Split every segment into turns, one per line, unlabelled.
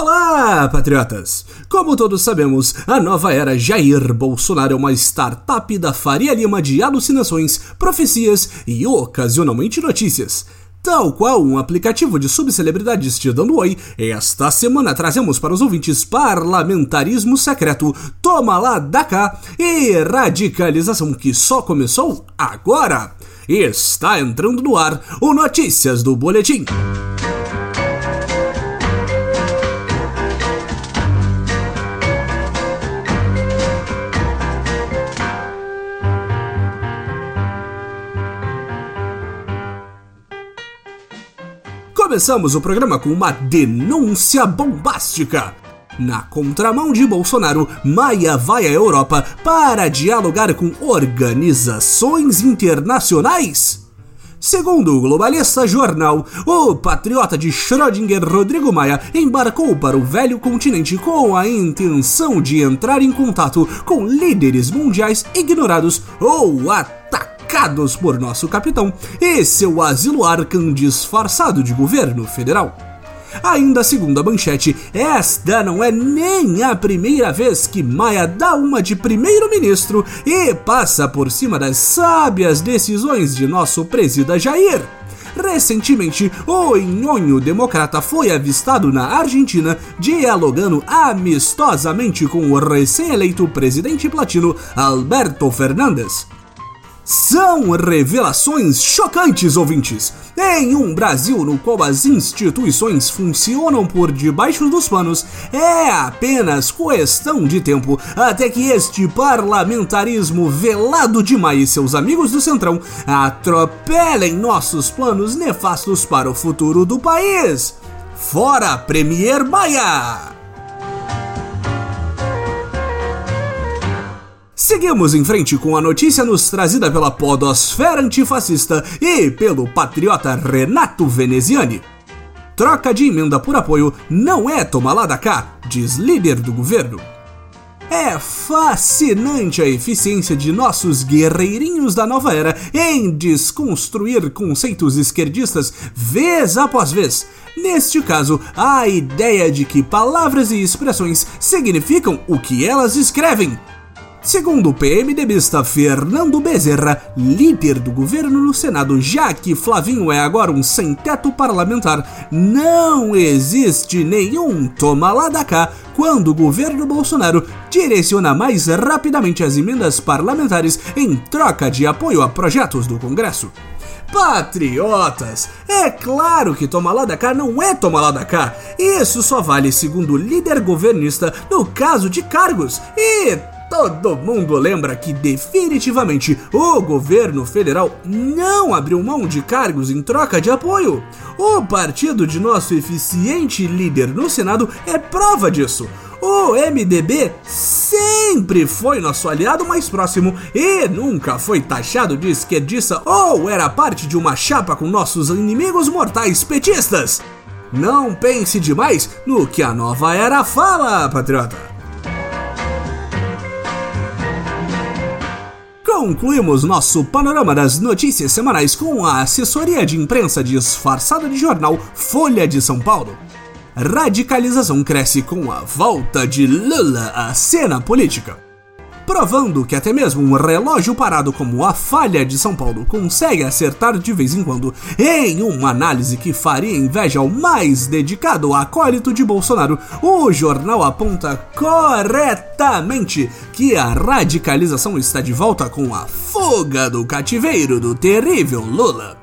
Olá, patriotas! Como todos sabemos, a nova era Jair Bolsonaro é uma startup da Faria Lima de alucinações, profecias e ocasionalmente notícias. Tal qual um aplicativo de subcelebridades te dando oi, esta semana trazemos para os ouvintes parlamentarismo secreto, toma lá da cá e radicalização que só começou agora. Está entrando no ar o Notícias do Boletim. Começamos o programa com uma denúncia bombástica. Na contramão de Bolsonaro, Maia vai à Europa para dialogar com organizações internacionais. Segundo o globalista jornal, o patriota de Schrödinger Rodrigo Maia embarcou para o velho continente com a intenção de entrar em contato com líderes mundiais ignorados ou atacados por nosso capitão e seu asilo Arkham disfarçado de governo federal. Ainda segundo a manchete, esta não é nem a primeira vez que Maia dá uma de primeiro-ministro e passa por cima das sábias decisões de nosso presida Jair. Recentemente, o nhonho democrata foi avistado na Argentina dialogando amistosamente com o recém-eleito presidente platino Alberto Fernandes. São revelações chocantes, ouvintes. Em um Brasil no qual as instituições funcionam por debaixo dos panos, é apenas questão de tempo até que este parlamentarismo velado demais e seus amigos do Centrão atropelem nossos planos nefastos para o futuro do país. Fora Premier Maia! Seguimos em frente com a notícia nos trazida pela podosfera antifascista e pelo patriota Renato Veneziani. Troca de emenda por apoio não é tomar lá da cá, diz líder do governo. É fascinante a eficiência de nossos guerreirinhos da nova era em desconstruir conceitos esquerdistas vez após vez. Neste caso, a ideia de que palavras e expressões significam o que elas escrevem. Segundo o PMDBista Fernando Bezerra, líder do governo no Senado, já que Flavinho é agora um sem-teto parlamentar, não existe nenhum toma lá da cá quando o governo Bolsonaro direciona mais rapidamente as emendas parlamentares em troca de apoio a projetos do Congresso. Patriotas! É claro que toma lá da cá não é toma lá da cá. Isso só vale segundo o líder governista no caso de cargos. E Todo mundo lembra que definitivamente o governo federal não abriu mão de cargos em troca de apoio. O partido de nosso eficiente líder no Senado é prova disso. O MDB sempre foi nosso aliado mais próximo e nunca foi taxado de esquerdista ou era parte de uma chapa com nossos inimigos mortais petistas. Não pense demais no que a nova era fala, patriota. Concluímos nosso panorama das notícias semanais com a assessoria de imprensa disfarçada de jornal Folha de São Paulo. Radicalização cresce com a volta de Lula à cena política provando que até mesmo um relógio parado como a falha de São Paulo consegue acertar de vez em quando, em uma análise que faria inveja ao mais dedicado acólito de Bolsonaro, o jornal aponta corretamente que a radicalização está de volta com a fuga do cativeiro do terrível Lula.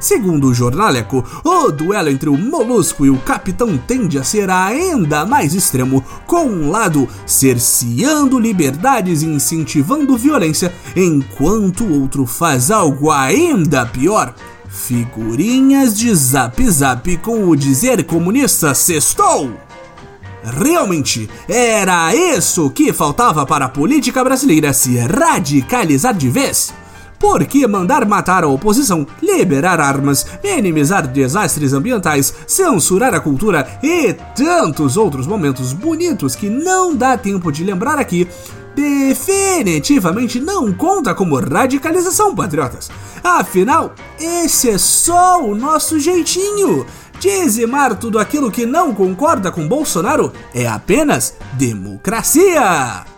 Segundo o jornaleco, o duelo entre o Molusco e o Capitão tende a ser ainda mais extremo, com um lado cerceando liberdades e incentivando violência, enquanto o outro faz algo ainda pior. Figurinhas de zap zap com o dizer comunista sextou! Realmente, era isso que faltava para a política brasileira se radicalizar de vez? Por que mandar matar a oposição, liberar armas, minimizar desastres ambientais, censurar a cultura e tantos outros momentos bonitos que não dá tempo de lembrar aqui, definitivamente não conta como radicalização, patriotas. Afinal, esse é só o nosso jeitinho Dizimar tudo aquilo que não concorda com Bolsonaro é apenas democracia.